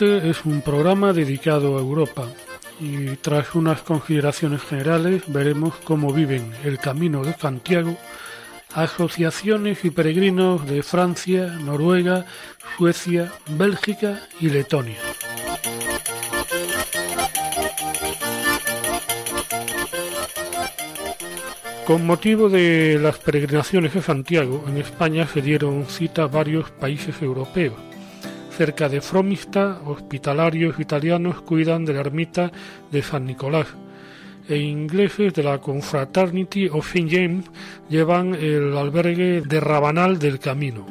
Este es un programa dedicado a Europa y tras unas consideraciones generales veremos cómo viven el Camino de Santiago asociaciones y peregrinos de Francia, Noruega, Suecia, Bélgica y Letonia. Con motivo de las peregrinaciones de Santiago, en España se dieron cita varios países europeos Cerca de Fromista, hospitalarios italianos cuidan de la ermita de San Nicolás e ingleses de la Confraternity of St. James llevan el albergue de Rabanal del Camino.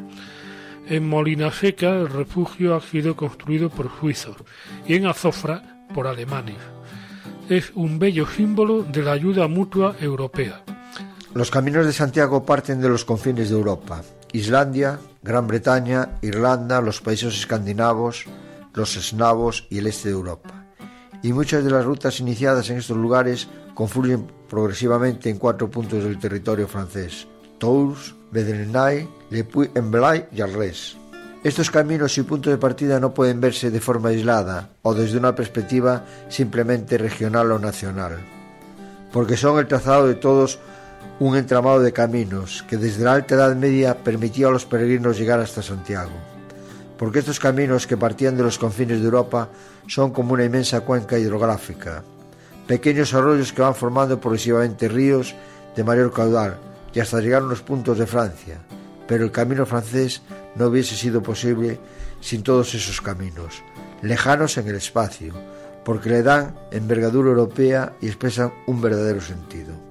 En Molina Seca el refugio ha sido construido por suizos y en Azofra por alemanes. Es un bello símbolo de la ayuda mutua europea. Los caminos de Santiago parten de los confines de Europa. Islandia, Gran Bretaña, Irlanda, los países escandinavos, los eslavos y el este de Europa. Y muchas de las rutas iniciadas en estos lugares confluyen progresivamente en cuatro puntos del territorio francés: Tours, Bedrenay, Le Puy-en-Velay y Arles. Estos caminos y puntos de partida no pueden verse de forma aislada o desde una perspectiva simplemente regional o nacional, porque son el trazado de todos un entramado de caminos que desde la Alta Edad Media permitía a los peregrinos llegar hasta Santiago. Porque estos caminos que partían de los confines de Europa son como una inmensa cuenca hidrográfica, pequeños arroyos que van formando progresivamente ríos de mayor caudal y hasta llegar a los puntos de Francia. Pero el camino francés no hubiese sido posible sin todos esos caminos, lejanos en el espacio, porque le dan envergadura europea y expresan un verdadero sentido.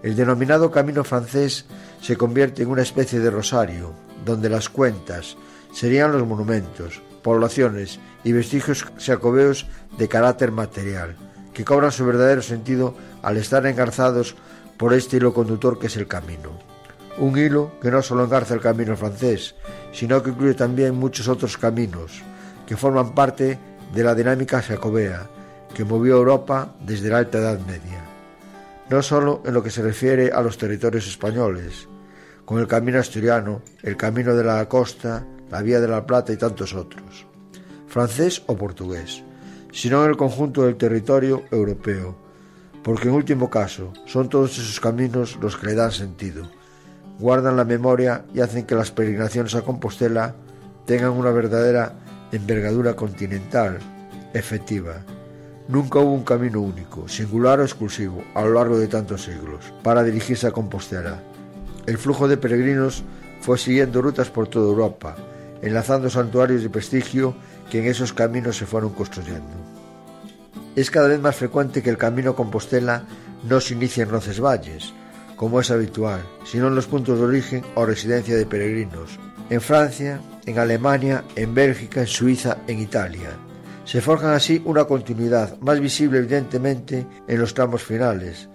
El denominado camino francés se convierte en una especie de rosario, donde las cuentas serían los monumentos, poblaciones y vestigios jacobeos de carácter material, que cobran su verdadero sentido al estar engarzados por este hilo conductor que es el camino. Un hilo que no solo engarza el camino francés, sino que incluye también muchos otros caminos que forman parte de la dinámica jacobea que movió Europa desde la Alta Edad Media no solo en lo que se refiere a los territorios españoles, con el camino asturiano, el camino de la costa, la vía de la plata y tantos otros, francés o portugués, sino en el conjunto del territorio europeo, porque en último caso son todos esos caminos los que le dan sentido, guardan la memoria y hacen que las peregrinaciones a Compostela tengan una verdadera envergadura continental, efectiva, Nunca hubo un camino único, singular o exclusivo, a lo largo de tantos siglos, para dirigirse a Compostela. El flujo de peregrinos fue siguiendo rutas por toda Europa, enlazando santuarios de prestigio que en esos caminos se fueron construyendo. Es cada vez más frecuente que el camino a Compostela no se inicie en Roncesvalles, como es habitual, sino en los puntos de origen o residencia de peregrinos, en Francia, en Alemania, en Bélgica, en Suiza, en Italia. Se forjan así una continuidad, más visible evidentemente en los tramos finales,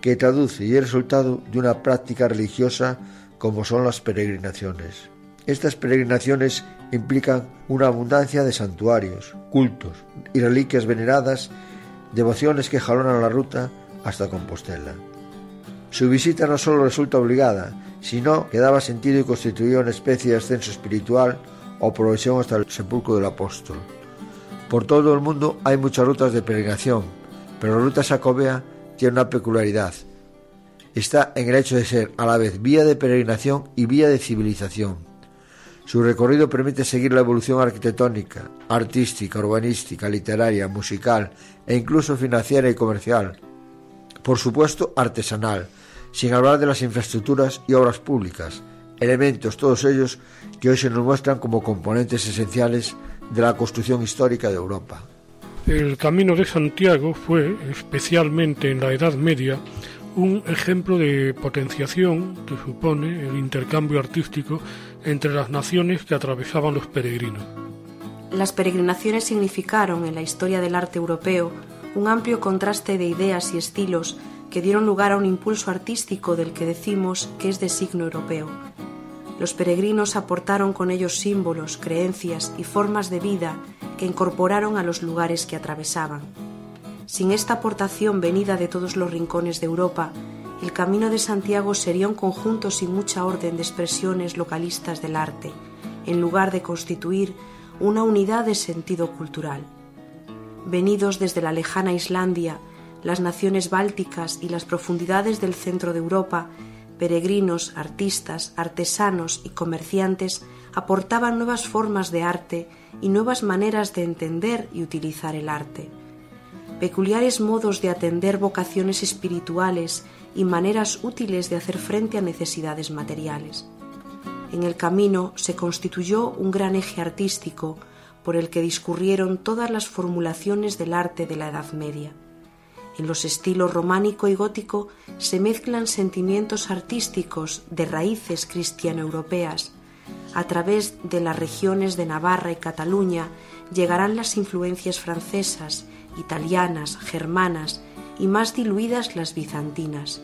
que traduce y es resultado de una práctica religiosa como son las peregrinaciones. Estas peregrinaciones implican una abundancia de santuarios, cultos y reliquias veneradas, devociones que jalonan la ruta hasta Compostela. Su visita no solo resulta obligada, sino que daba sentido y constituía una especie de ascenso espiritual o progresión hasta el sepulcro del apóstol. Por todo el mundo hay muchas rutas de peregrinación, pero la ruta sacobea tiene una peculiaridad. Está en el hecho de ser a la vez vía de peregrinación y vía de civilización. Su recorrido permite seguir la evolución arquitectónica, artística, urbanística, literaria, musical e incluso financiera y comercial. Por supuesto, artesanal, sin hablar de las infraestructuras y obras públicas, elementos todos ellos que hoy se nos muestran como componentes esenciales de la construcción histórica de Europa. El Camino de Santiago fue, especialmente en la Edad Media, un ejemplo de potenciación que supone el intercambio artístico entre las naciones que atravesaban los peregrinos. Las peregrinaciones significaron en la historia del arte europeo un amplio contraste de ideas y estilos que dieron lugar a un impulso artístico del que decimos que es de signo europeo. Los peregrinos aportaron con ellos símbolos, creencias y formas de vida que incorporaron a los lugares que atravesaban. Sin esta aportación venida de todos los rincones de Europa, el Camino de Santiago sería un conjunto sin mucha orden de expresiones localistas del arte, en lugar de constituir una unidad de sentido cultural. Venidos desde la lejana Islandia, las naciones bálticas y las profundidades del centro de Europa, peregrinos, artistas, artesanos y comerciantes aportaban nuevas formas de arte y nuevas maneras de entender y utilizar el arte. Peculiares modos de atender vocaciones espirituales y maneras útiles de hacer frente a necesidades materiales. En el camino se constituyó un gran eje artístico por el que discurrieron todas las formulaciones del arte de la Edad Media. En los estilos románico y gótico se mezclan sentimientos artísticos de raíces cristiano-europeas. A través de las regiones de Navarra y Cataluña llegarán las influencias francesas, italianas, germanas y más diluidas las bizantinas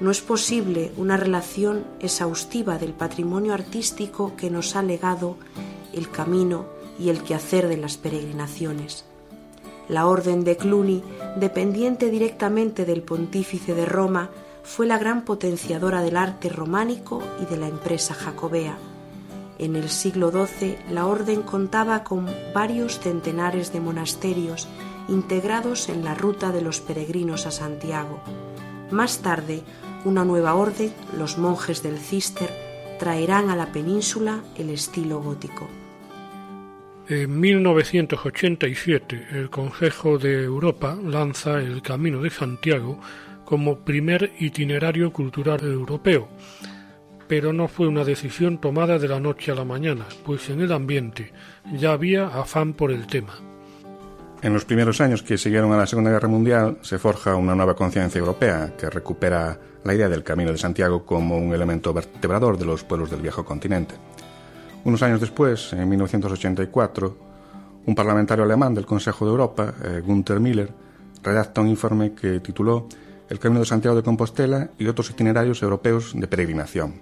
no es posible una relación exhaustiva del patrimonio artístico que nos ha legado el camino y el quehacer de las peregrinaciones. La orden de Cluny, dependiente directamente del pontífice de Roma, fue la gran potenciadora del arte románico y de la empresa jacobea. En el siglo XII la orden contaba con varios centenares de monasterios integrados en la ruta de los peregrinos a Santiago. Más tarde, una nueva orden, los monjes del Cister, traerán a la península el estilo gótico. En 1987 el Consejo de Europa lanza el Camino de Santiago como primer itinerario cultural europeo, pero no fue una decisión tomada de la noche a la mañana, pues en el ambiente ya había afán por el tema. En los primeros años que siguieron a la Segunda Guerra Mundial se forja una nueva conciencia europea que recupera la idea del Camino de Santiago como un elemento vertebrador de los pueblos del viejo continente. Unos años después, en 1984, un parlamentario alemán del Consejo de Europa, eh, Gunther Miller, redacta un informe que tituló El Camino de Santiago de Compostela y otros itinerarios europeos de peregrinación.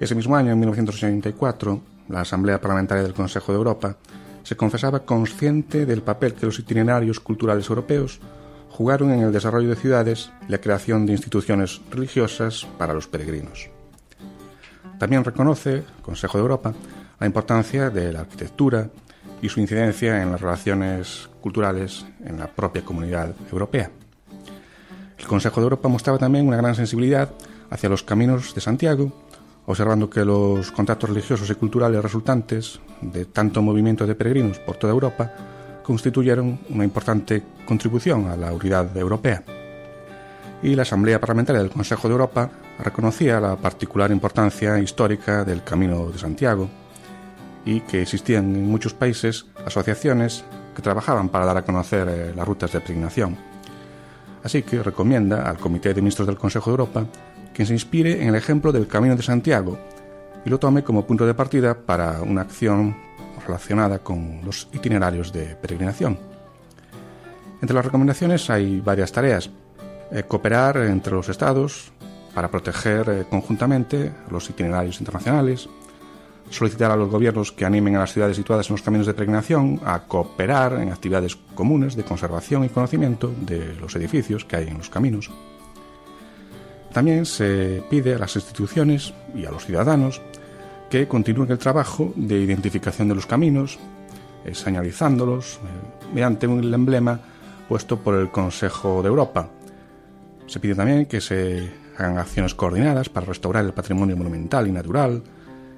Ese mismo año, en 1984, la Asamblea Parlamentaria del Consejo de Europa se confesaba consciente del papel que los itinerarios culturales europeos jugaron en el desarrollo de ciudades y la creación de instituciones religiosas para los peregrinos. También reconoce el Consejo de Europa la importancia de la arquitectura y su incidencia en las relaciones culturales en la propia comunidad europea. El Consejo de Europa mostraba también una gran sensibilidad hacia los caminos de Santiago observando que los contactos religiosos y culturales resultantes de tanto movimiento de peregrinos por toda Europa constituyeron una importante contribución a la unidad europea. Y la Asamblea Parlamentaria del Consejo de Europa reconocía la particular importancia histórica del Camino de Santiago y que existían en muchos países asociaciones que trabajaban para dar a conocer eh, las rutas de peregrinación. Así que recomienda al Comité de Ministros del Consejo de Europa que se inspire en el ejemplo del Camino de Santiago y lo tome como punto de partida para una acción relacionada con los itinerarios de peregrinación. Entre las recomendaciones hay varias tareas. Eh, cooperar entre los estados para proteger eh, conjuntamente los itinerarios internacionales, solicitar a los gobiernos que animen a las ciudades situadas en los caminos de peregrinación a cooperar en actividades comunes de conservación y conocimiento de los edificios que hay en los caminos, también se pide a las instituciones y a los ciudadanos que continúen el trabajo de identificación de los caminos, señalizándolos eh, mediante un emblema puesto por el Consejo de Europa. Se pide también que se hagan acciones coordinadas para restaurar el patrimonio monumental y natural,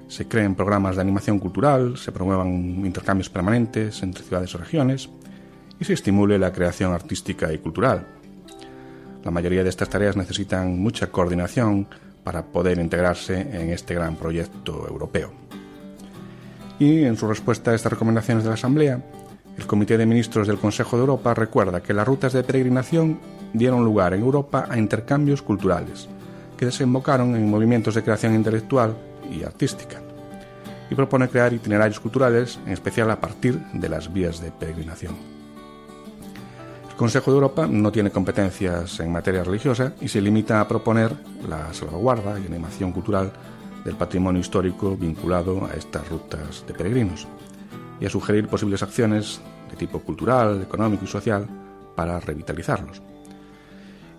se creen programas de animación cultural, se promuevan intercambios permanentes entre ciudades o regiones y se estimule la creación artística y cultural. La mayoría de estas tareas necesitan mucha coordinación para poder integrarse en este gran proyecto europeo. Y en su respuesta a estas recomendaciones de la Asamblea, el Comité de Ministros del Consejo de Europa recuerda que las rutas de peregrinación dieron lugar en Europa a intercambios culturales, que desembocaron en movimientos de creación intelectual y artística, y propone crear itinerarios culturales, en especial a partir de las vías de peregrinación. El Consejo de Europa no tiene competencias en materia religiosa y se limita a proponer la salvaguarda y animación cultural del patrimonio histórico vinculado a estas rutas de peregrinos y a sugerir posibles acciones de tipo cultural, económico y social para revitalizarlos.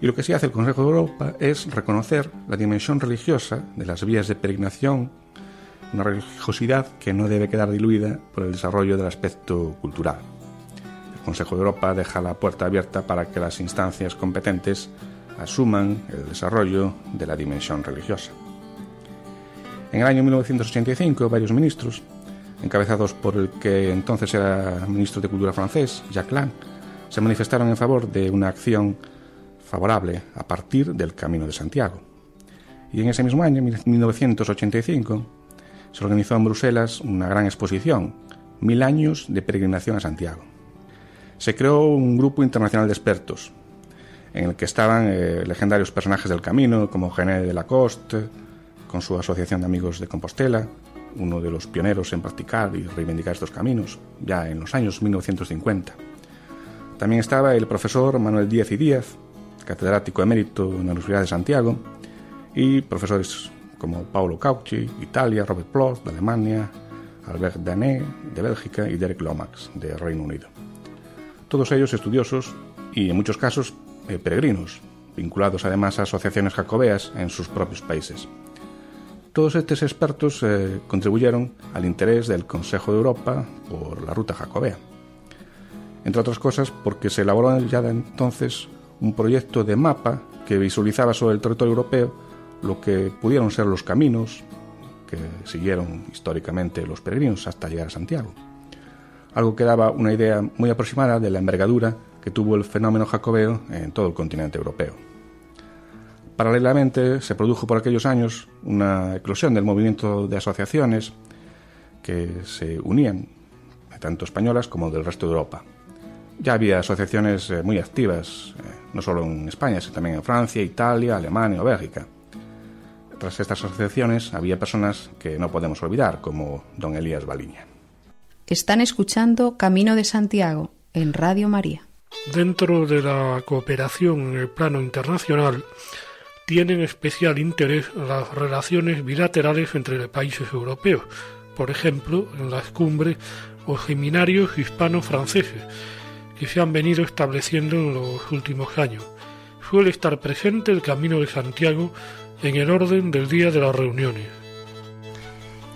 Y lo que sí hace el Consejo de Europa es reconocer la dimensión religiosa de las vías de peregrinación, una religiosidad que no debe quedar diluida por el desarrollo del aspecto cultural. El Consejo de Europa deja la puerta abierta para que las instancias competentes asuman el desarrollo de la dimensión religiosa. En el año 1985, varios ministros, encabezados por el que entonces era ministro de Cultura francés, Jacques Lang, se manifestaron en favor de una acción favorable a partir del Camino de Santiago. Y en ese mismo año, 1985, se organizó en Bruselas una gran exposición, Mil años de peregrinación a Santiago. Se creó un grupo internacional de expertos, en el que estaban eh, legendarios personajes del camino como Gené de Lacoste, con su Asociación de Amigos de Compostela, uno de los pioneros en practicar y reivindicar estos caminos, ya en los años 1950. También estaba el profesor Manuel Díaz y Díaz, catedrático emérito en la Universidad de Santiago, y profesores como Paulo Cauchi, Italia, Robert Ploss, de Alemania, Albert Dané, de Bélgica, y Derek Lomax, de Reino Unido. Todos ellos estudiosos y, en muchos casos, eh, peregrinos, vinculados además a asociaciones jacobeas en sus propios países. Todos estos expertos eh, contribuyeron al interés del Consejo de Europa por la ruta jacobea. Entre otras cosas porque se elaboró ya entonces un proyecto de mapa que visualizaba sobre el territorio europeo lo que pudieron ser los caminos que siguieron históricamente los peregrinos hasta llegar a Santiago. Algo que daba una idea muy aproximada de la envergadura que tuvo el fenómeno jacobeo en todo el continente europeo. Paralelamente se produjo por aquellos años una eclosión del movimiento de asociaciones que se unían, tanto españolas como del resto de Europa. Ya había asociaciones eh, muy activas, eh, no solo en España, sino también en Francia, Italia, Alemania o Bélgica. Tras estas asociaciones había personas que no podemos olvidar, como don Elías Baliña. Están escuchando Camino de Santiago en Radio María. Dentro de la cooperación en el plano internacional, tienen especial interés las relaciones bilaterales entre países europeos, por ejemplo, en las cumbres o seminarios hispano-franceses que se han venido estableciendo en los últimos años. Suele estar presente el Camino de Santiago en el orden del día de las reuniones.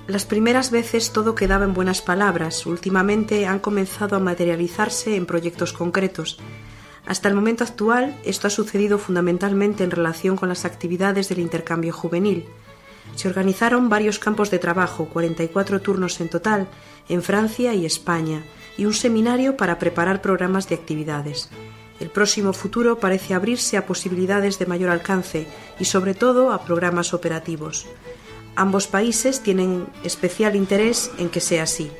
Las primeras veces todo quedaba en buenas palabras, últimamente han comenzado a materializarse en proyectos concretos hasta el momento actual, esto ha sucedido fundamentalmente en relación con las actividades del intercambio juvenil. Se organizaron varios campos de trabajo, 44 turnos en total, en Francia y España, y un seminario para preparar programas de actividades. El próximo futuro parece abrirse a posibilidades de mayor alcance y sobre todo a programas operativos. Ambos países tienen especial interés en que sea así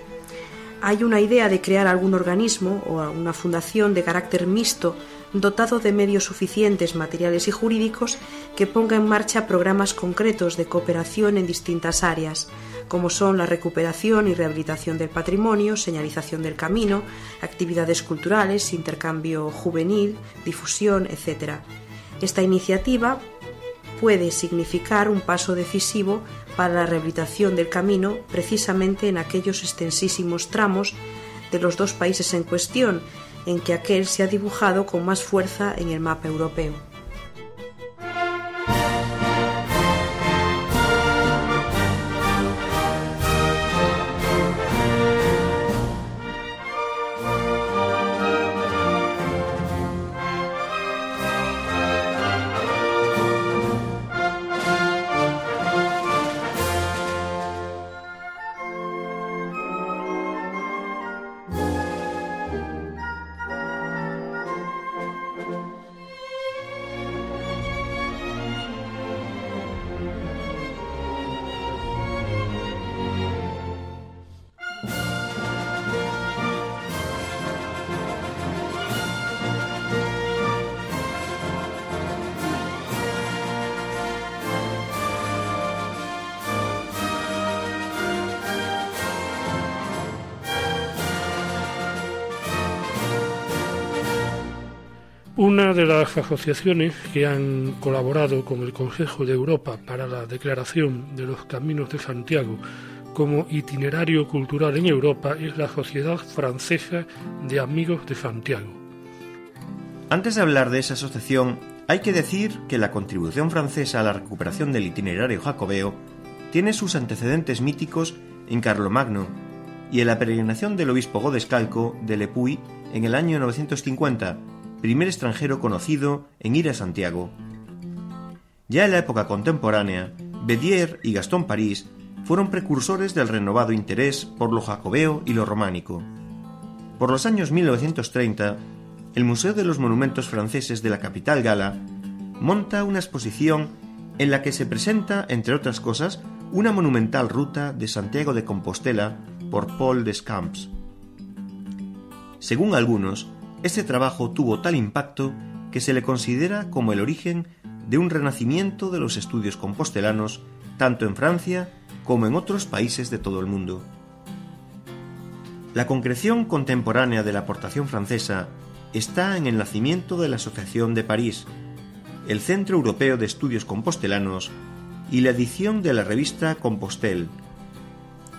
hay una idea de crear algún organismo o una fundación de carácter mixto dotado de medios suficientes materiales y jurídicos que ponga en marcha programas concretos de cooperación en distintas áreas, como son la recuperación y rehabilitación del patrimonio, señalización del camino, actividades culturales, intercambio juvenil, difusión, etc. Esta iniciativa puede significar un paso decisivo para la rehabilitación del camino precisamente en aquellos extensísimos tramos de los dos países en cuestión, en que aquel se ha dibujado con más fuerza en el mapa europeo. Una de las asociaciones que han colaborado con el Consejo de Europa para la declaración de los Caminos de Santiago como itinerario cultural en Europa es la Sociedad Francesa de Amigos de Santiago. Antes de hablar de esa asociación, hay que decir que la contribución francesa a la recuperación del itinerario jacobeo tiene sus antecedentes míticos en Carlomagno y en la peregrinación del obispo Godescalco de Le Puy en el año 950 primer extranjero conocido en ir a Santiago. Ya en la época contemporánea, Bedier y Gastón París fueron precursores del renovado interés por lo jacobeo y lo románico. Por los años 1930, el Museo de los Monumentos Franceses de la capital gala monta una exposición en la que se presenta, entre otras cosas, una monumental ruta de Santiago de Compostela por Paul Descamps. Según algunos, este trabajo tuvo tal impacto que se le considera como el origen de un renacimiento de los estudios compostelanos tanto en Francia como en otros países de todo el mundo. La concreción contemporánea de la aportación francesa está en el nacimiento de la Asociación de París, el Centro Europeo de Estudios Compostelanos y la edición de la revista Compostel.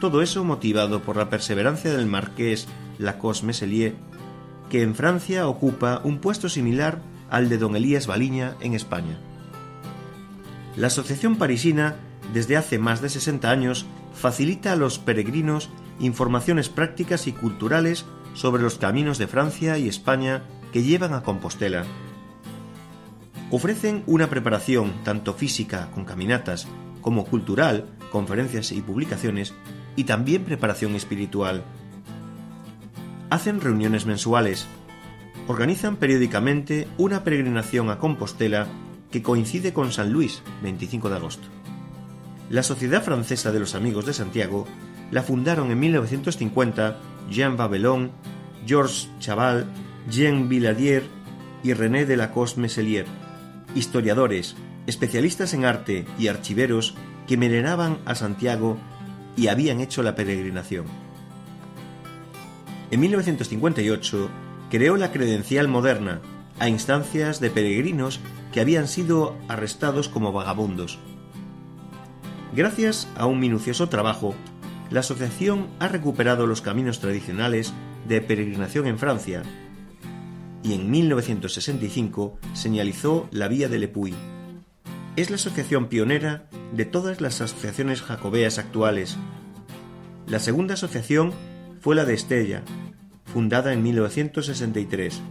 Todo eso motivado por la perseverancia del marqués Lacoste Meselier que en Francia ocupa un puesto similar al de don Elías Baliña en España. La Asociación Parisina, desde hace más de 60 años, facilita a los peregrinos informaciones prácticas y culturales sobre los caminos de Francia y España que llevan a Compostela. Ofrecen una preparación tanto física con caminatas como cultural, conferencias y publicaciones, y también preparación espiritual hacen reuniones mensuales, organizan periódicamente una peregrinación a Compostela que coincide con San Luis, 25 de agosto. La Sociedad Francesa de los Amigos de Santiago la fundaron en 1950 Jean Babelon, Georges Chaval, Jean Villadier y René de Lacoste Meselier, historiadores, especialistas en arte y archiveros que veneraban a Santiago y habían hecho la peregrinación. En 1958 creó la credencial moderna a instancias de peregrinos que habían sido arrestados como vagabundos. Gracias a un minucioso trabajo, la asociación ha recuperado los caminos tradicionales de peregrinación en Francia y en 1965 señalizó la vía de Lepuy. Es la asociación pionera de todas las asociaciones jacobeas actuales. La segunda asociación fue la de Estella, fundada en 1963.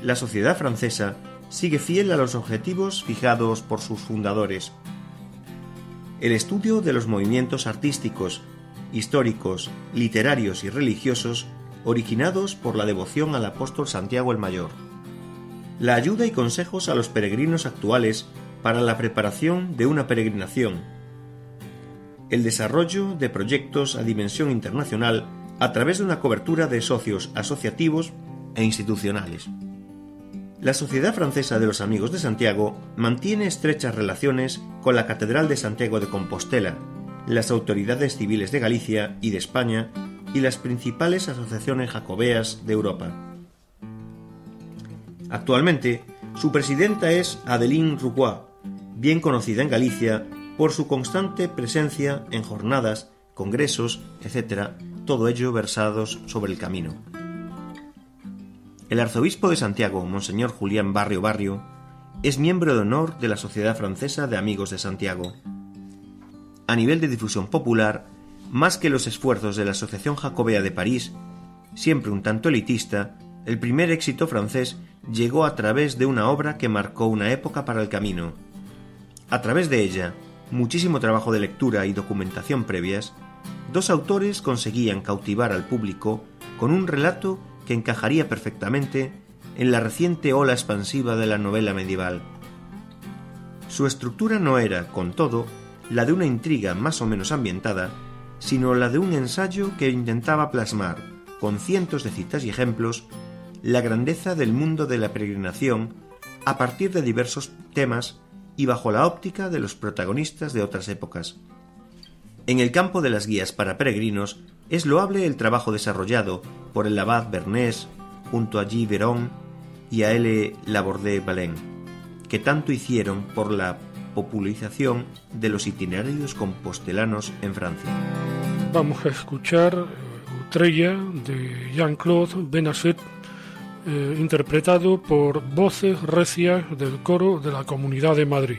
La sociedad francesa sigue fiel a los objetivos fijados por sus fundadores. El estudio de los movimientos artísticos, históricos, literarios y religiosos originados por la devoción al apóstol Santiago el Mayor. La ayuda y consejos a los peregrinos actuales para la preparación de una peregrinación. El desarrollo de proyectos a dimensión internacional a través de una cobertura de socios asociativos e institucionales. La Sociedad Francesa de los Amigos de Santiago mantiene estrechas relaciones con la Catedral de Santiago de Compostela, las autoridades civiles de Galicia y de España y las principales asociaciones jacobeas de Europa. Actualmente, su presidenta es Adeline Rouquois, bien conocida en Galicia por su constante presencia en jornadas, congresos, etc., todo ello versados sobre el camino. El arzobispo de Santiago, Monseñor Julián Barrio Barrio, es miembro de honor de la Sociedad Francesa de Amigos de Santiago. A nivel de difusión popular, más que los esfuerzos de la Asociación Jacobea de París, siempre un tanto elitista, el primer éxito francés llegó a través de una obra que marcó una época para el camino. A través de ella, muchísimo trabajo de lectura y documentación previas, dos autores conseguían cautivar al público con un relato que encajaría perfectamente en la reciente ola expansiva de la novela medieval. Su estructura no era, con todo, la de una intriga más o menos ambientada, sino la de un ensayo que intentaba plasmar, con cientos de citas y ejemplos, la grandeza del mundo de la peregrinación a partir de diversos temas y bajo la óptica de los protagonistas de otras épocas. En el campo de las guías para peregrinos es loable el trabajo desarrollado por el abad Bernés junto a G. Verón y a L. Laborde Balén, que tanto hicieron por la popularización de los itinerarios compostelanos en Francia. Vamos a escuchar Utrella de Jean-Claude Benasset, eh, interpretado por voces recias del coro de la Comunidad de Madrid.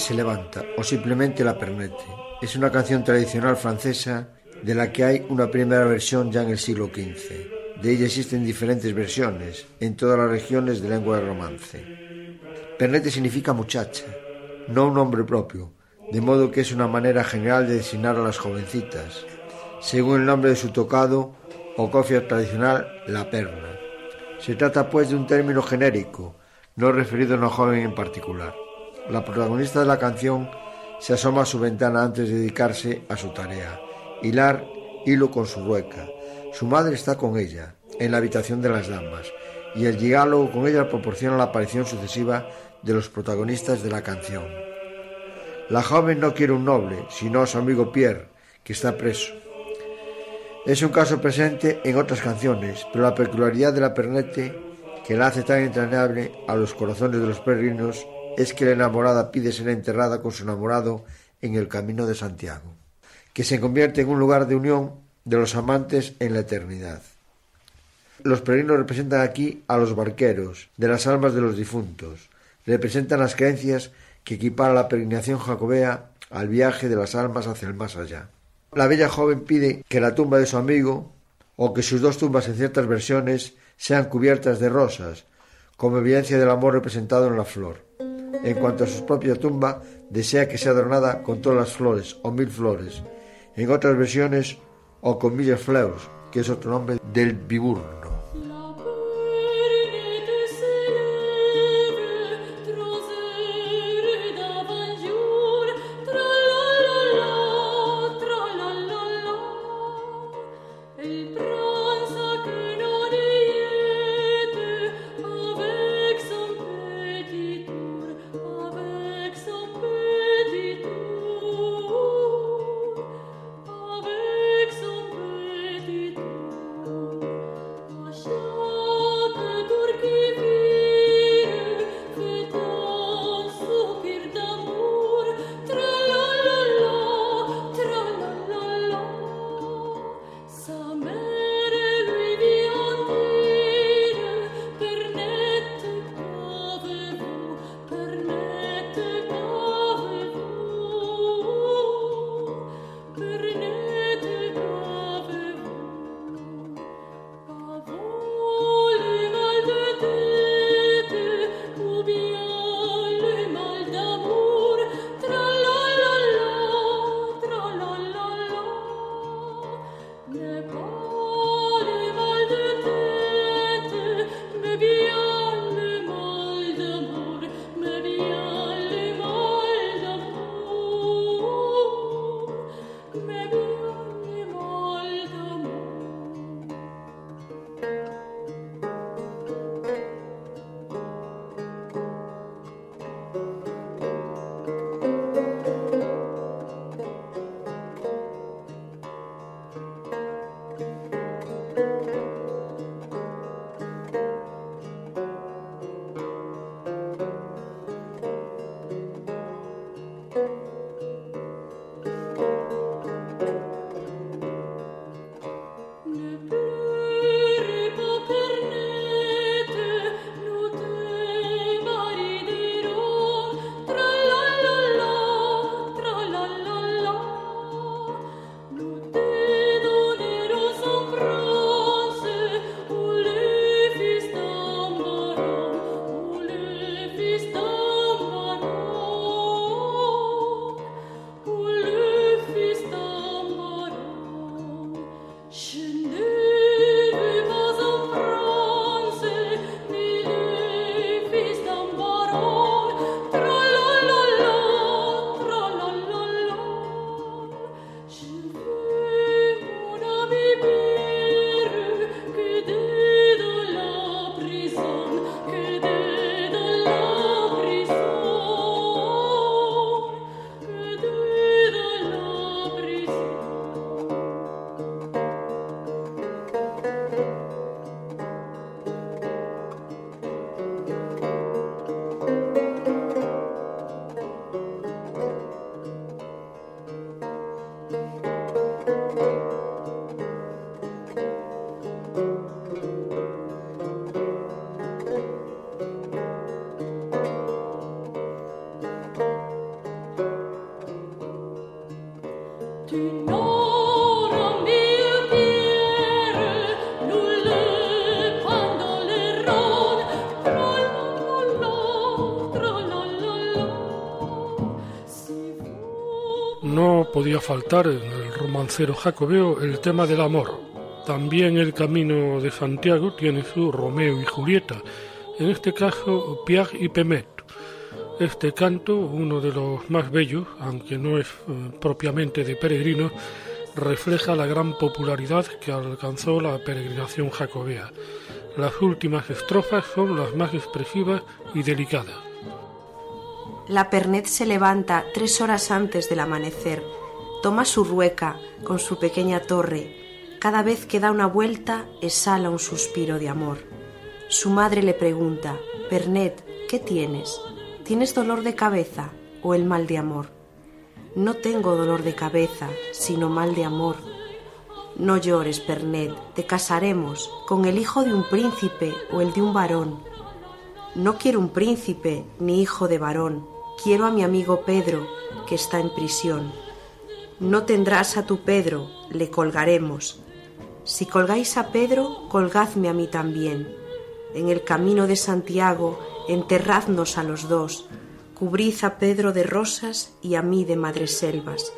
Se levanta o simplemente la pernete. Es una canción tradicional francesa de la que hay una primera versión ya en el siglo XV. De ella existen diferentes versiones en todas las regiones de lengua de romance. Pernete significa muchacha, no un nombre propio, de modo que es una manera general de designar a las jovencitas, según el nombre de su tocado o cofia tradicional, la perna. Se trata pues de un término genérico, no referido a una joven en particular. La protagonista de la canción se asoma a su ventana antes de dedicarse a su tarea, hilar hilo con su rueca. Su madre está con ella, en la habitación de las damas, y el diálogo con ella proporciona la aparición sucesiva de los protagonistas de la canción. La joven no quiere un noble, sino a su amigo Pierre, que está preso. Es un caso presente en otras canciones, pero la peculiaridad de la pernete, que la hace tan entrañable a los corazones de los peregrinos, es que la enamorada pide ser enterrada con su enamorado en el camino de Santiago, que se convierte en un lugar de unión de los amantes en la eternidad. Los peregrinos representan aquí a los barqueros de las almas de los difuntos, representan las creencias que equipara la peregrinación jacobea al viaje de las almas hacia el más allá. La bella joven pide que la tumba de su amigo, o que sus dos tumbas en ciertas versiones, sean cubiertas de rosas, como evidencia del amor representado en la flor. En cuanto a su propia tumba, desea que sea adornada con todas las flores o mil flores. En otras versiones, o con mil fleurs, que es otro nombre del biburno. Faltar en el romancero jacobeo el tema del amor. También el Camino de Santiago tiene su Romeo y Julieta, en este caso Pierre y Pemet. Este canto, uno de los más bellos, aunque no es eh, propiamente de peregrinos, refleja la gran popularidad que alcanzó la peregrinación jacobea. Las últimas estrofas son las más expresivas y delicadas. La Pernet se levanta tres horas antes del amanecer, toma su rueca con su pequeña torre. Cada vez que da una vuelta exhala un suspiro de amor. Su madre le pregunta, Pernet, ¿qué tienes? ¿Tienes dolor de cabeza o el mal de amor? No tengo dolor de cabeza, sino mal de amor. No llores, Pernet, te casaremos con el hijo de un príncipe o el de un varón. No quiero un príncipe ni hijo de varón, quiero a mi amigo Pedro, que está en prisión. No tendrás a tu Pedro, le colgaremos. Si colgáis a Pedro, colgadme a mí también. En el camino de Santiago, enterradnos a los dos, Cubrid a Pedro de rosas y a mí de madreselvas.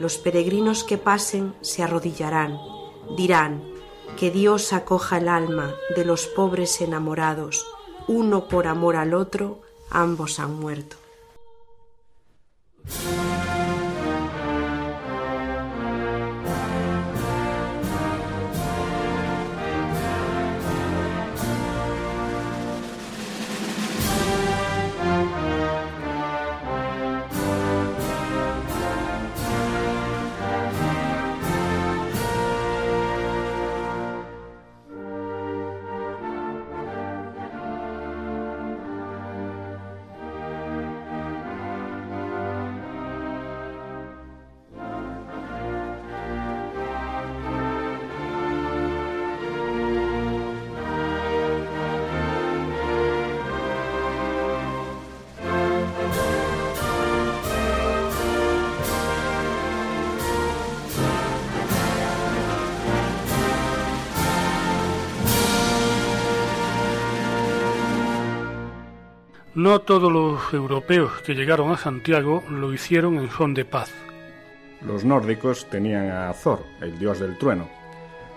Los peregrinos que pasen se arrodillarán, dirán, que Dios acoja el alma de los pobres enamorados, uno por amor al otro, ambos han muerto. No todos los europeos que llegaron a Santiago lo hicieron en son de paz. Los nórdicos tenían a Thor, el dios del trueno,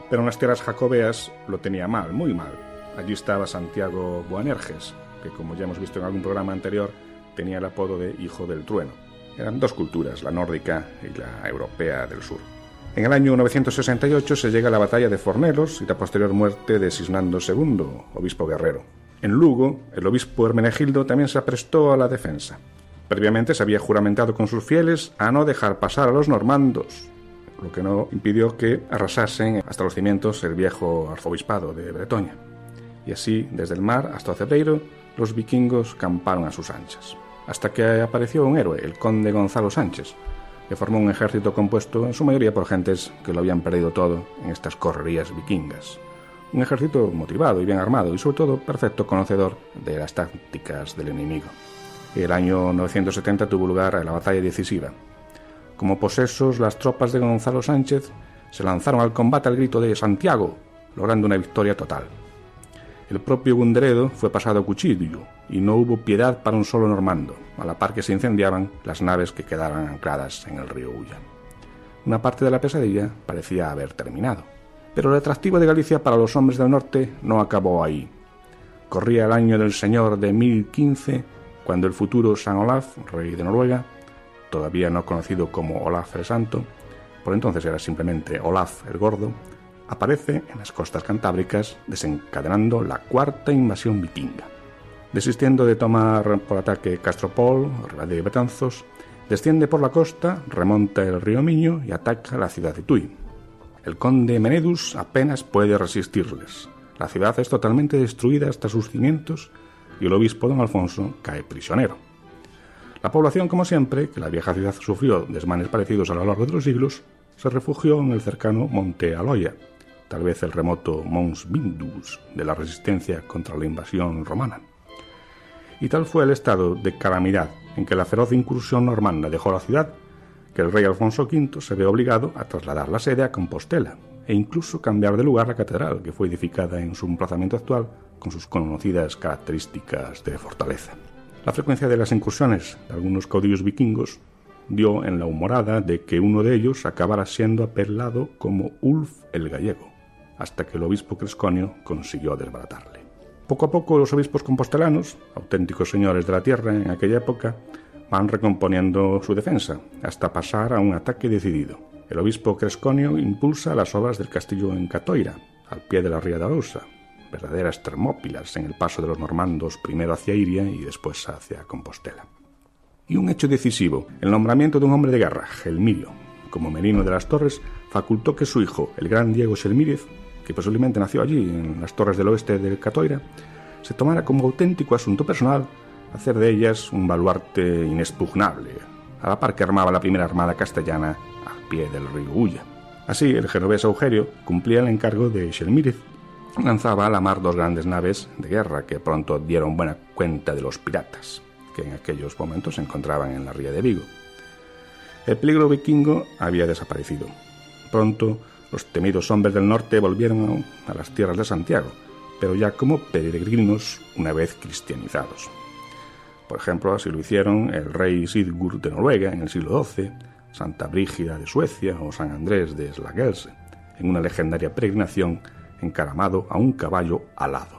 pero en las tierras jacobeas lo tenía mal, muy mal. Allí estaba Santiago Boanerges, que como ya hemos visto en algún programa anterior, tenía el apodo de Hijo del Trueno. Eran dos culturas, la nórdica y la europea del sur. En el año 968 se llega a la batalla de Fornelos y la posterior muerte de Sisnando II, obispo guerrero. En Lugo, el obispo Hermenegildo también se aprestó a la defensa. Previamente se había juramentado con sus fieles a no dejar pasar a los normandos, lo que no impidió que arrasasen hasta los cimientos el viejo arzobispado de Bretoña. Y así, desde el mar hasta Cebreiro, los vikingos camparon a sus anchas. Hasta que apareció un héroe, el conde Gonzalo Sánchez, que formó un ejército compuesto en su mayoría por gentes que lo habían perdido todo en estas correrías vikingas. Un ejército motivado y bien armado y sobre todo perfecto conocedor de las tácticas del enemigo. El año 970 tuvo lugar la batalla decisiva. Como posesos, las tropas de Gonzalo Sánchez se lanzaron al combate al grito de Santiago, logrando una victoria total. El propio Gunderedo fue pasado cuchillo y no hubo piedad para un solo normando, a la par que se incendiaban las naves que quedaban ancladas en el río Ulla. Una parte de la pesadilla parecía haber terminado. Pero el atractivo de Galicia para los hombres del norte no acabó ahí. Corría el año del Señor de 1015, cuando el futuro San Olaf, rey de Noruega, todavía no conocido como Olaf el Santo, por entonces era simplemente Olaf el Gordo, aparece en las costas cantábricas desencadenando la cuarta invasión vikinga. Desistiendo de tomar por ataque Castropol, Rival de Betanzos, desciende por la costa, remonta el río Miño y ataca la ciudad de Tui, el conde Menedus apenas puede resistirles. La ciudad es totalmente destruida hasta sus cimientos y el obispo don Alfonso cae prisionero. La población, como siempre, que la vieja ciudad sufrió desmanes parecidos a lo largo de los siglos, se refugió en el cercano Monte Aloya, tal vez el remoto Mons Bindus de la resistencia contra la invasión romana. Y tal fue el estado de calamidad en que la feroz incursión normanda dejó la ciudad que el rey Alfonso V se ve obligado a trasladar la sede a Compostela e incluso cambiar de lugar la catedral, que fue edificada en su emplazamiento actual con sus conocidas características de fortaleza. La frecuencia de las incursiones de algunos caudillos vikingos dio en la humorada de que uno de ellos acabara siendo apelado como Ulf el Gallego, hasta que el obispo Cresconio consiguió desbaratarle. Poco a poco los obispos compostelanos, auténticos señores de la tierra en aquella época, van recomponiendo su defensa, hasta pasar a un ataque decidido. El obispo Cresconio impulsa las obras del castillo en Catoira, al pie de la ría de Arousa, verdaderas termópilas en el paso de los normandos primero hacia Iria y después hacia Compostela. Y un hecho decisivo, el nombramiento de un hombre de guerra, Gelmirio, como Merino de las Torres, facultó que su hijo, el gran Diego Selmírez, que posiblemente nació allí, en las torres del oeste de Catoira, se tomara como auténtico asunto personal hacer de ellas un baluarte inexpugnable, a la par que armaba la primera armada castellana al pie del río Ulla. Así, el genovés Eugerio cumplía el encargo de Shelmírez. Lanzaba a la mar dos grandes naves de guerra que pronto dieron buena cuenta de los piratas, que en aquellos momentos se encontraban en la ría de Vigo. El peligro vikingo había desaparecido. Pronto, los temidos hombres del norte volvieron a las tierras de Santiago, pero ya como peregrinos una vez cristianizados. Por ejemplo, así lo hicieron el rey Sigurd de Noruega en el siglo XII, Santa Brígida de Suecia o San Andrés de Slagelse, en una legendaria peregrinación encaramado a un caballo alado.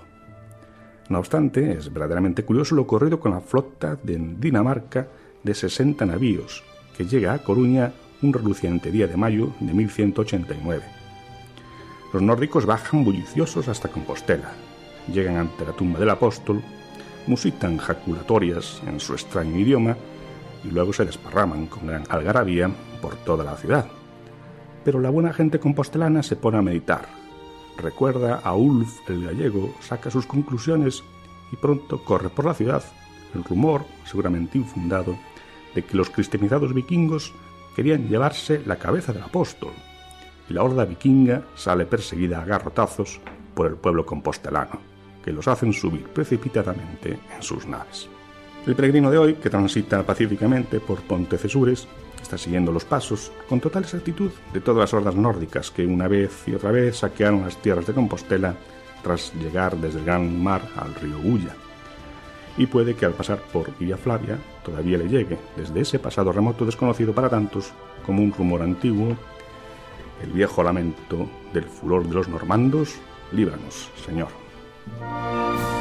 No obstante, es verdaderamente curioso lo ocurrido con la flota de Dinamarca de 60 navíos, que llega a Coruña un reluciente día de mayo de 1189. Los nórdicos bajan bulliciosos hasta Compostela, llegan ante la tumba del apóstol musitan jaculatorias en su extraño idioma y luego se desparraman con gran algarabía por toda la ciudad. Pero la buena gente compostelana se pone a meditar, recuerda a Ulf el gallego, saca sus conclusiones y pronto corre por la ciudad el rumor, seguramente infundado, de que los cristianizados vikingos querían llevarse la cabeza del apóstol, y la horda vikinga sale perseguida a garrotazos por el pueblo compostelano que los hacen subir precipitadamente en sus naves. El peregrino de hoy, que transita pacíficamente por Pontecesures, está siguiendo los pasos con total exactitud de todas las hordas nórdicas que una vez y otra vez saquearon las tierras de Compostela tras llegar desde el gran mar al río Ulla. Y puede que al pasar por Villa Flavia todavía le llegue, desde ese pasado remoto desconocido para tantos, como un rumor antiguo, el viejo lamento del furor de los normandos, líbranos, Señor. Música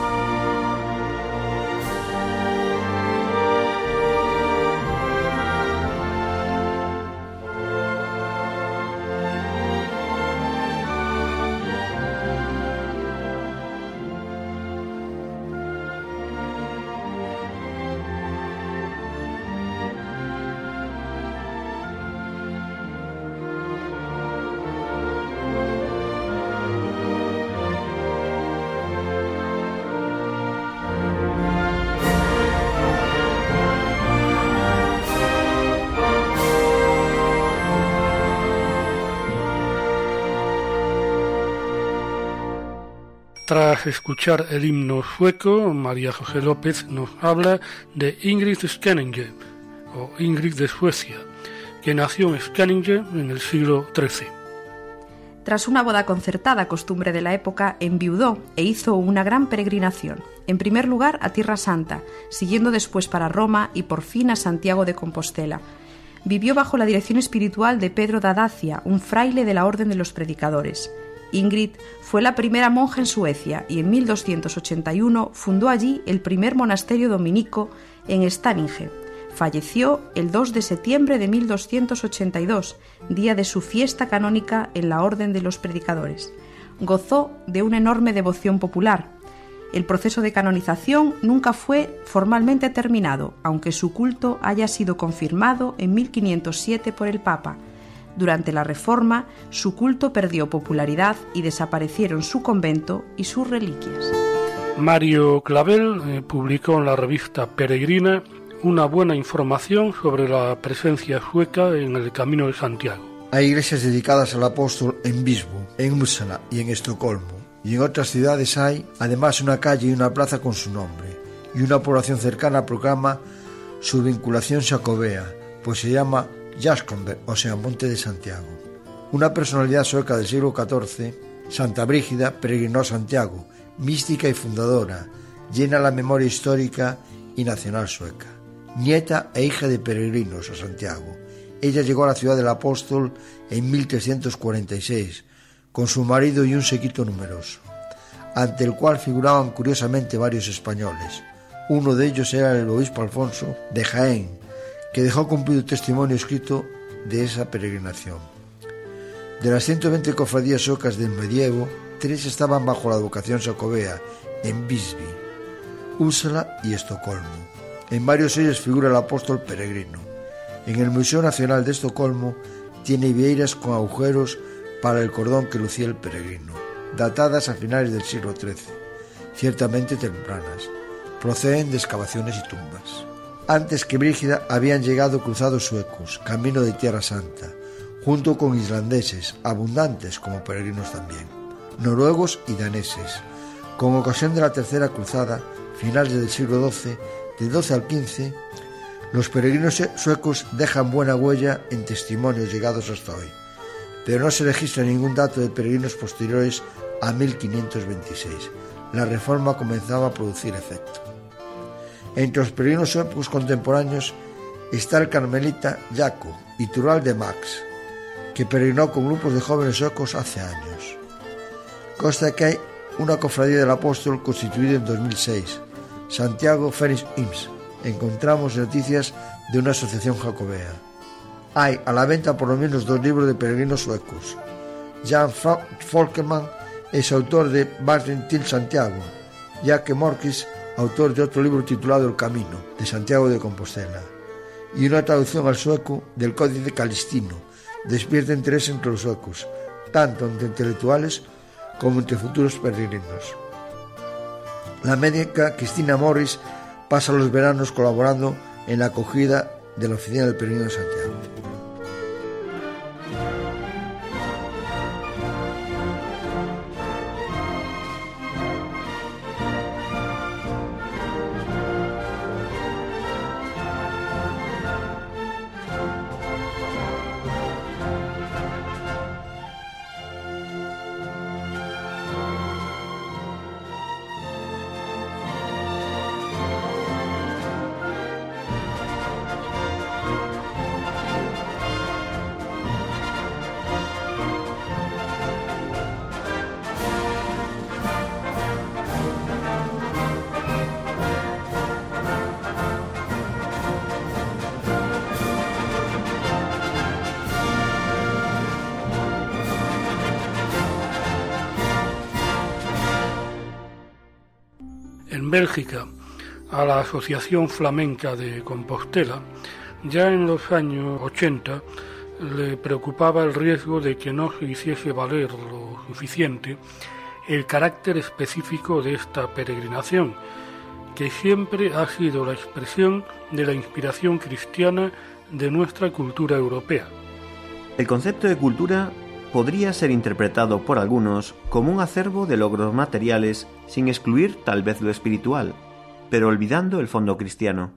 Tras escuchar el himno sueco, María José López nos habla de Ingrid Skanninge, o Ingrid de Suecia, que nació en Skanninge en el siglo XIII. Tras una boda concertada, costumbre de la época, enviudó e hizo una gran peregrinación. En primer lugar a Tierra Santa, siguiendo después para Roma y por fin a Santiago de Compostela. Vivió bajo la dirección espiritual de Pedro de Dacia, un fraile de la Orden de los Predicadores. Ingrid fue la primera monja en Suecia y en 1281 fundó allí el primer monasterio dominico en Staninge. Falleció el 2 de septiembre de 1282, día de su fiesta canónica en la Orden de los Predicadores. Gozó de una enorme devoción popular. El proceso de canonización nunca fue formalmente terminado, aunque su culto haya sido confirmado en 1507 por el Papa, durante la Reforma, su culto perdió popularidad y desaparecieron su convento y sus reliquias. Mario Clavel eh, publicó en la revista Peregrina una buena información sobre la presencia sueca en el Camino de Santiago. Hay iglesias dedicadas al apóstol en Visbo, en Uppsala y en Estocolmo. Y en otras ciudades hay, además, una calle y una plaza con su nombre. Y una población cercana proclama su vinculación jacobea, pues se llama Jaskonberg, o sea, Monte de Santiago. Una personalidad sueca del siglo XIV, Santa Brígida peregrinó a Santiago, mística y fundadora, llena la memoria histórica y nacional sueca. nieta e hija de peregrinos a Santiago. Ella llegó a la ciudad del apóstol en 1346, con su marido y un sequito numeroso, ante el cual figuraban curiosamente varios españoles. Uno de ellos era el obispo Alfonso de Jaén, que dejó cumplido testimonio escrito de esa peregrinación. De las 120 cofradías socas del medievo, tres estaban bajo la advocación sacobea, en Visby, Úrsula y Estocolmo. En varios de ellos figura el apóstol peregrino. En el Museo Nacional de Estocolmo tiene vieiras con agujeros para el cordón que lucía el peregrino, datadas a finales del siglo XIII, ciertamente tempranas. Proceden de excavaciones y tumbas. Antes que Brígida habían llegado cruzados suecos, camino de Tierra Santa, junto con islandeses, abundantes como peregrinos también, noruegos y daneses. Con ocasión de la Tercera Cruzada, finales del siglo XII, de 12 al 15, los peregrinos suecos dejan buena huella en testimonios llegados hasta hoy, pero no se registra ningún dato de peregrinos posteriores a 1526. La reforma comenzaba a producir efecto. Entre los peregrinos suecos contemporáneos está el carmelita Jaco Tural de Max, que peregrinó con grupos de jóvenes suecos hace años. Consta que hay una cofradía del apóstol constituida en 2006, Santiago Félix Ims. Encontramos noticias de una asociación jacobea. Hay a la venta por lo menos dos libros de peregrinos suecos. Jan Folkerman es autor de Valentín Santiago, ya que Morkis, autor de otro libro titulado El Camino, de Santiago de Compostela, y una traducción al sueco del Códice Calistino, despierta interés entre los suecos, tanto entre intelectuales como entre futuros peregrinos. La médica Cristina Morris pasa los veranos colaborando en la acogida de la oficina del Peregrino de Santiago. Bélgica a la Asociación Flamenca de Compostela, ya en los años 80 le preocupaba el riesgo de que no se hiciese valer lo suficiente el carácter específico de esta peregrinación, que siempre ha sido la expresión de la inspiración cristiana de nuestra cultura europea. El concepto de cultura podría ser interpretado por algunos como un acervo de logros materiales sin excluir tal vez lo espiritual, pero olvidando el fondo cristiano.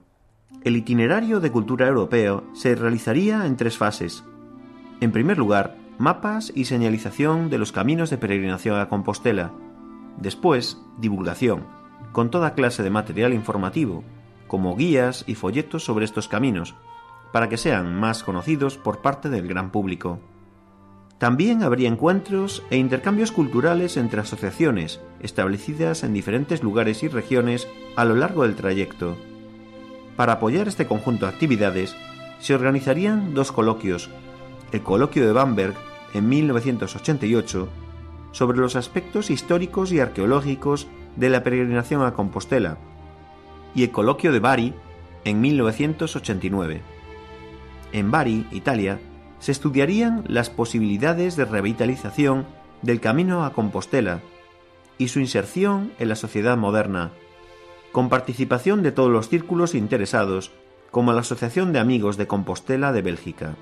El itinerario de cultura europeo se realizaría en tres fases. En primer lugar, mapas y señalización de los caminos de peregrinación a Compostela. Después, divulgación, con toda clase de material informativo, como guías y folletos sobre estos caminos, para que sean más conocidos por parte del gran público. También habría encuentros e intercambios culturales entre asociaciones establecidas en diferentes lugares y regiones a lo largo del trayecto. Para apoyar este conjunto de actividades, se organizarían dos coloquios, el coloquio de Bamberg en 1988 sobre los aspectos históricos y arqueológicos de la peregrinación a Compostela y el coloquio de Bari en 1989. En Bari, Italia, se estudiarían las posibilidades de revitalización del camino a Compostela y su inserción en la sociedad moderna, con participación de todos los círculos interesados, como la Asociación de Amigos de Compostela de Bélgica.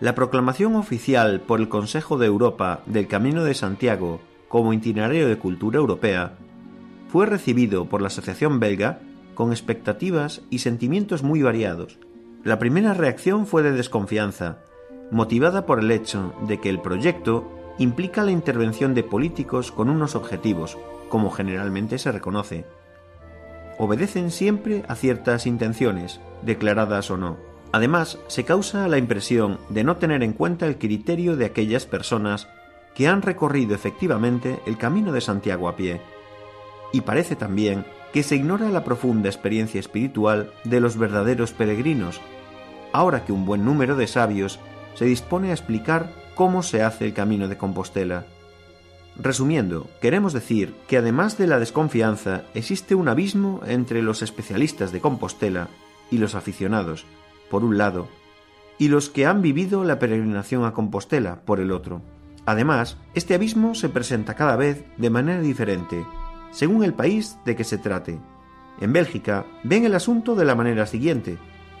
La proclamación oficial por el Consejo de Europa del Camino de Santiago como itinerario de cultura europea fue recibido por la Asociación belga con expectativas y sentimientos muy variados. La primera reacción fue de desconfianza, motivada por el hecho de que el proyecto implica la intervención de políticos con unos objetivos, como generalmente se reconoce. obedecen siempre a ciertas intenciones, declaradas o no. Además, se causa la impresión de no tener en cuenta el criterio de aquellas personas que han recorrido efectivamente el camino de Santiago a pie. Y parece también que se ignora la profunda experiencia espiritual de los verdaderos peregrinos, ahora que un buen número de sabios se dispone a explicar cómo se hace el camino de Compostela. Resumiendo, queremos decir que además de la desconfianza existe un abismo entre los especialistas de Compostela y los aficionados, por un lado, y los que han vivido la peregrinación a Compostela, por el otro. Además, este abismo se presenta cada vez de manera diferente, según el país de que se trate. En Bélgica ven el asunto de la manera siguiente.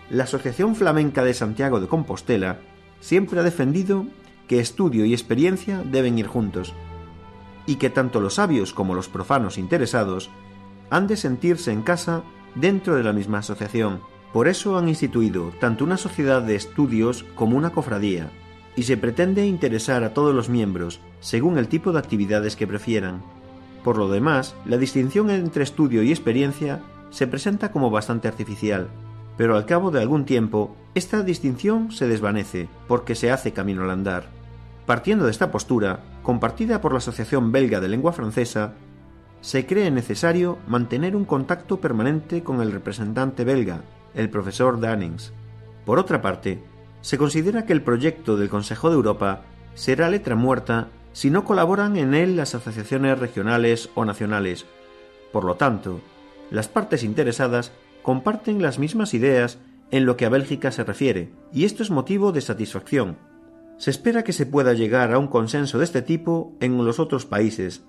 La Asociación Flamenca de Santiago de Compostela siempre ha defendido que estudio y experiencia deben ir juntos, y que tanto los sabios como los profanos interesados han de sentirse en casa dentro de la misma asociación. Por eso han instituido tanto una sociedad de estudios como una cofradía, y se pretende interesar a todos los miembros según el tipo de actividades que prefieran. Por lo demás, la distinción entre estudio y experiencia se presenta como bastante artificial, pero al cabo de algún tiempo, esta distinción se desvanece porque se hace camino al andar. Partiendo de esta postura, compartida por la Asociación Belga de Lengua Francesa, se cree necesario mantener un contacto permanente con el representante belga, el profesor Dannings. Por otra parte, se considera que el proyecto del Consejo de Europa será letra muerta si no colaboran en él las asociaciones regionales o nacionales. Por lo tanto, las partes interesadas comparten las mismas ideas en lo que a Bélgica se refiere, y esto es motivo de satisfacción. Se espera que se pueda llegar a un consenso de este tipo en los otros países.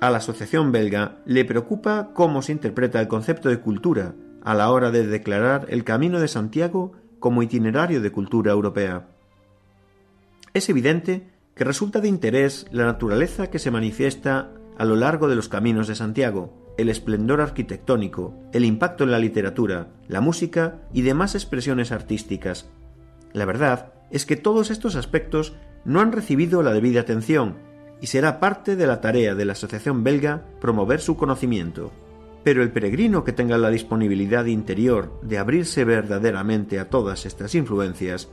A la Asociación belga le preocupa cómo se interpreta el concepto de cultura a la hora de declarar el Camino de Santiago como itinerario de cultura europea. Es evidente que resulta de interés la naturaleza que se manifiesta a lo largo de los caminos de Santiago, el esplendor arquitectónico, el impacto en la literatura, la música y demás expresiones artísticas. La verdad es que todos estos aspectos no han recibido la debida atención y será parte de la tarea de la Asociación belga promover su conocimiento. Pero el peregrino que tenga la disponibilidad interior de abrirse verdaderamente a todas estas influencias,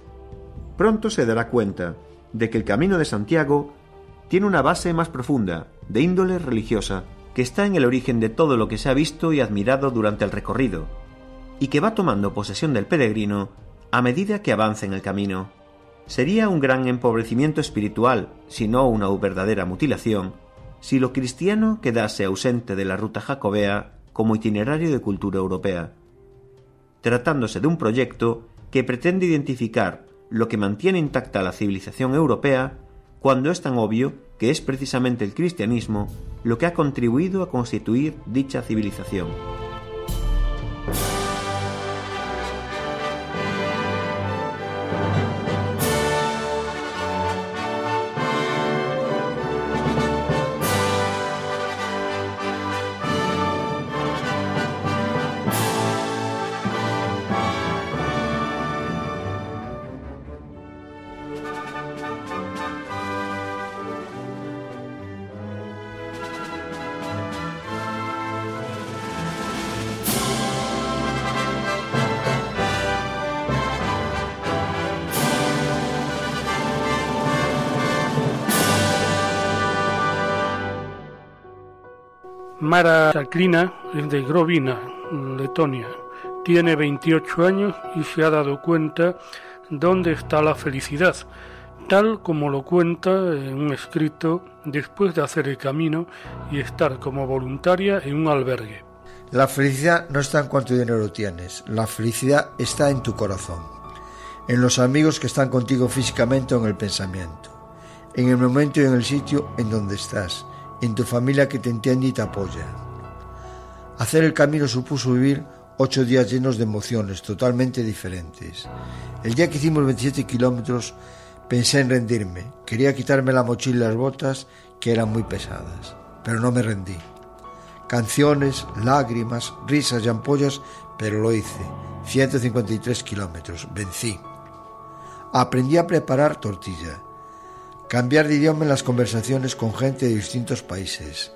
pronto se dará cuenta de que el camino de Santiago tiene una base más profunda, de índole religiosa, que está en el origen de todo lo que se ha visto y admirado durante el recorrido, y que va tomando posesión del peregrino a medida que avanza en el camino. Sería un gran empobrecimiento espiritual, si no una verdadera mutilación, si lo cristiano quedase ausente de la ruta jacobea como itinerario de cultura europea, tratándose de un proyecto que pretende identificar lo que mantiene intacta la civilización europea cuando es tan obvio que es precisamente el cristianismo lo que ha contribuido a constituir dicha civilización. Saklina es de Grovina, Letonia. Tiene 28 años y se ha dado cuenta dónde está la felicidad, tal como lo cuenta en un escrito después de hacer el camino y estar como voluntaria en un albergue. La felicidad no está en cuánto dinero tienes, la felicidad está en tu corazón, en los amigos que están contigo físicamente o en el pensamiento, en el momento y en el sitio en donde estás en tu familia que te entiende y te apoya. Hacer el camino supuso vivir ocho días llenos de emociones totalmente diferentes. El día que hicimos 27 kilómetros pensé en rendirme. Quería quitarme la mochila y las botas que eran muy pesadas, pero no me rendí. Canciones, lágrimas, risas y ampollas, pero lo hice. 153 kilómetros, vencí. Aprendí a preparar tortilla. Cambiar de idioma en las conversaciones con gente de distintos países.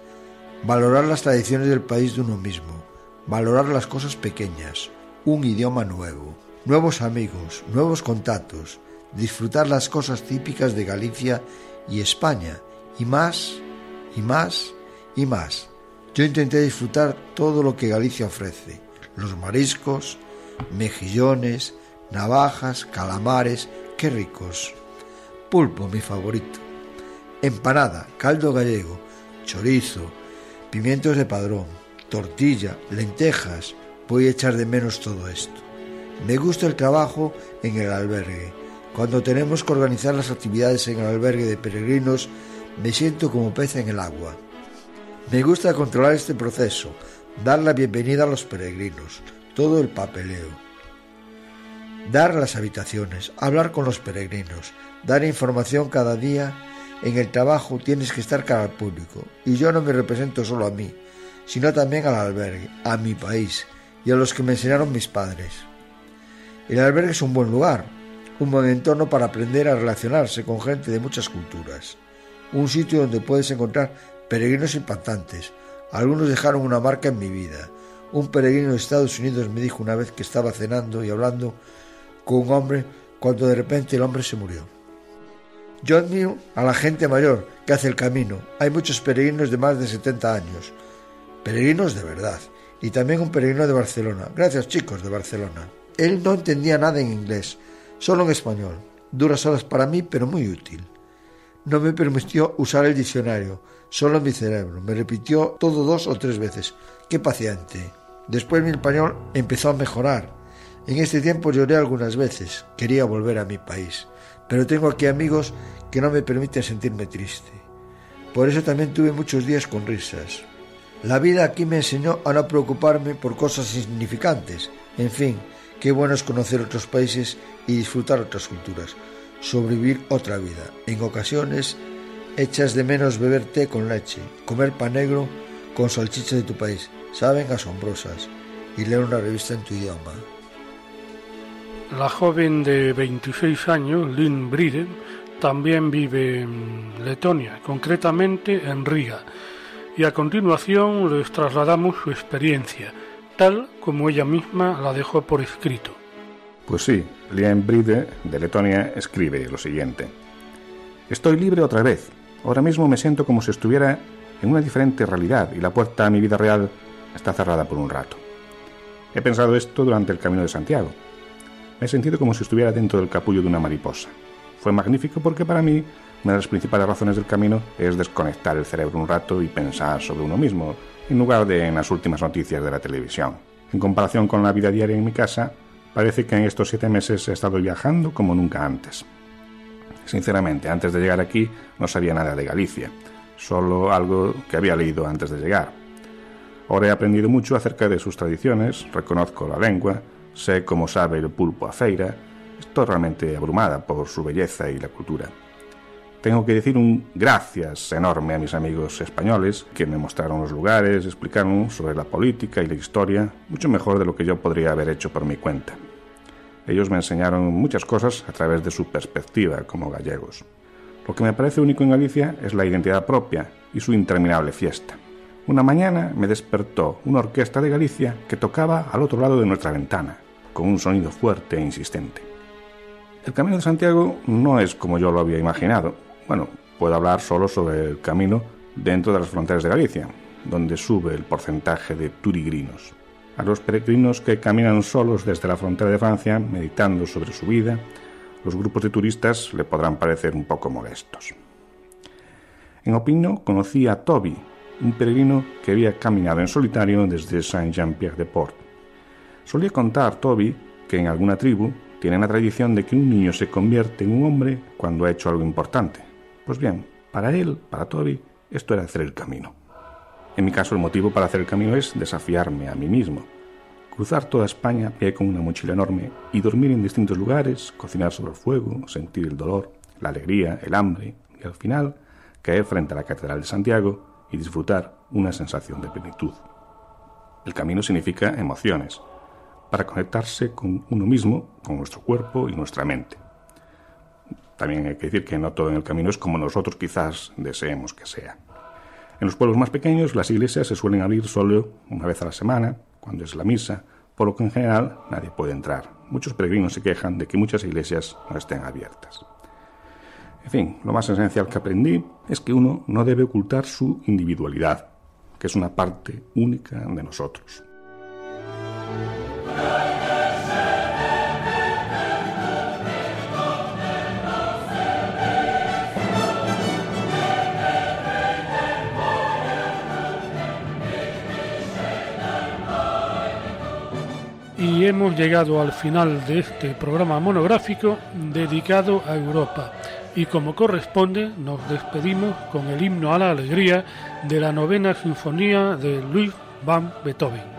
Valorar las tradiciones del país de uno mismo. valorar las cosas pequeñas, un idioma nuevo, nuevos amigos, nuevos contactos, disfrutar las cosas típicas de Galicia y España, y más, y más, y más. Yo intenté disfrutar todo lo que Galicia ofrece, los mariscos, mejillones, navajas, calamares, qué ricos. Pulpo, mi favorito. Empanada, caldo gallego, chorizo, pimientos de padrón, tortilla, lentejas. Voy a echar de menos todo esto. Me gusta el trabajo en el albergue. Cuando tenemos que organizar las actividades en el albergue de peregrinos, me siento como pez en el agua. Me gusta controlar este proceso, dar la bienvenida a los peregrinos, todo el papeleo. Dar las habitaciones, hablar con los peregrinos, dar información cada día. En el trabajo tienes que estar cara al público. Y yo no me represento solo a mí, sino también al albergue, a mi país y a los que me enseñaron mis padres. El albergue es un buen lugar, un buen entorno para aprender a relacionarse con gente de muchas culturas. Un sitio donde puedes encontrar peregrinos impactantes. Algunos dejaron una marca en mi vida. Un peregrino de Estados Unidos me dijo una vez que estaba cenando y hablando con un hombre cuando de repente el hombre se murió. Yo admiro a la gente mayor que hace el camino. Hay muchos peregrinos de más de 70 años. Peregrinos de verdad. Y también un peregrino de Barcelona. Gracias chicos de Barcelona. Él no entendía nada en inglés, solo en español. Duras horas para mí, pero muy útil. No me permitió usar el diccionario, solo en mi cerebro. Me repitió todo dos o tres veces. Qué paciente. Después mi español empezó a mejorar. En este tiempo lloré algunas veces. Quería volver a mi país. Pero tengo aquí amigos que no me permiten sentirme triste. Por eso también tuve muchos días con risas. La vida aquí me enseñó a no preocuparme por cosas insignificantes. En fin, qué bueno es conocer otros países y disfrutar otras culturas. Sobrevivir otra vida. En ocasiones echas de menos beber té con leche, comer pan negro con salchicha de tu país. Saben asombrosas. Y leer una revista en tu idioma. La joven de 26 años, Lynn Briden, también vive en Letonia, concretamente en Riga, y a continuación les trasladamos su experiencia, tal como ella misma la dejó por escrito. Pues sí, Lynn Bride, de Letonia, escribe lo siguiente. Estoy libre otra vez. Ahora mismo me siento como si estuviera en una diferente realidad y la puerta a mi vida real está cerrada por un rato. He pensado esto durante el Camino de Santiago me he sentido como si estuviera dentro del capullo de una mariposa. Fue magnífico porque para mí una de las principales razones del camino es desconectar el cerebro un rato y pensar sobre uno mismo, en lugar de en las últimas noticias de la televisión. En comparación con la vida diaria en mi casa, parece que en estos siete meses he estado viajando como nunca antes. Sinceramente, antes de llegar aquí no sabía nada de Galicia, solo algo que había leído antes de llegar. Ahora he aprendido mucho acerca de sus tradiciones, reconozco la lengua, Sé cómo sabe el pulpo a feira. Estoy realmente abrumada por su belleza y la cultura. Tengo que decir un gracias enorme a mis amigos españoles que me mostraron los lugares, explicaron sobre la política y la historia, mucho mejor de lo que yo podría haber hecho por mi cuenta. Ellos me enseñaron muchas cosas a través de su perspectiva como gallegos. Lo que me parece único en Galicia es la identidad propia y su interminable fiesta. Una mañana me despertó una orquesta de Galicia que tocaba al otro lado de nuestra ventana con un sonido fuerte e insistente. El Camino de Santiago no es como yo lo había imaginado. Bueno, puedo hablar solo sobre el camino dentro de las fronteras de Galicia, donde sube el porcentaje de turigrinos. A los peregrinos que caminan solos desde la frontera de Francia, meditando sobre su vida, los grupos de turistas le podrán parecer un poco molestos. En Opino conocí a Toby, un peregrino que había caminado en solitario desde Saint-Jean-Pierre-de-Port Solía contar Toby que en alguna tribu tienen la tradición de que un niño se convierte en un hombre cuando ha hecho algo importante. Pues bien, para él, para Toby, esto era hacer el camino. En mi caso, el motivo para hacer el camino es desafiarme a mí mismo. Cruzar toda España pie con una mochila enorme y dormir en distintos lugares, cocinar sobre el fuego, sentir el dolor, la alegría, el hambre y al final caer frente a la Catedral de Santiago y disfrutar una sensación de plenitud. El camino significa emociones, para conectarse con uno mismo, con nuestro cuerpo y nuestra mente. También hay que decir que no todo en el camino es como nosotros quizás deseemos que sea. En los pueblos más pequeños las iglesias se suelen abrir solo una vez a la semana cuando es la misa, por lo que en general nadie puede entrar. Muchos peregrinos se quejan de que muchas iglesias no estén abiertas. En fin, lo más esencial que aprendí es que uno no debe ocultar su individualidad, que es una parte única de nosotros. y hemos llegado al final de este programa monográfico dedicado a Europa. Y como corresponde, nos despedimos con el himno a la alegría de la novena sinfonía de Luis van Beethoven.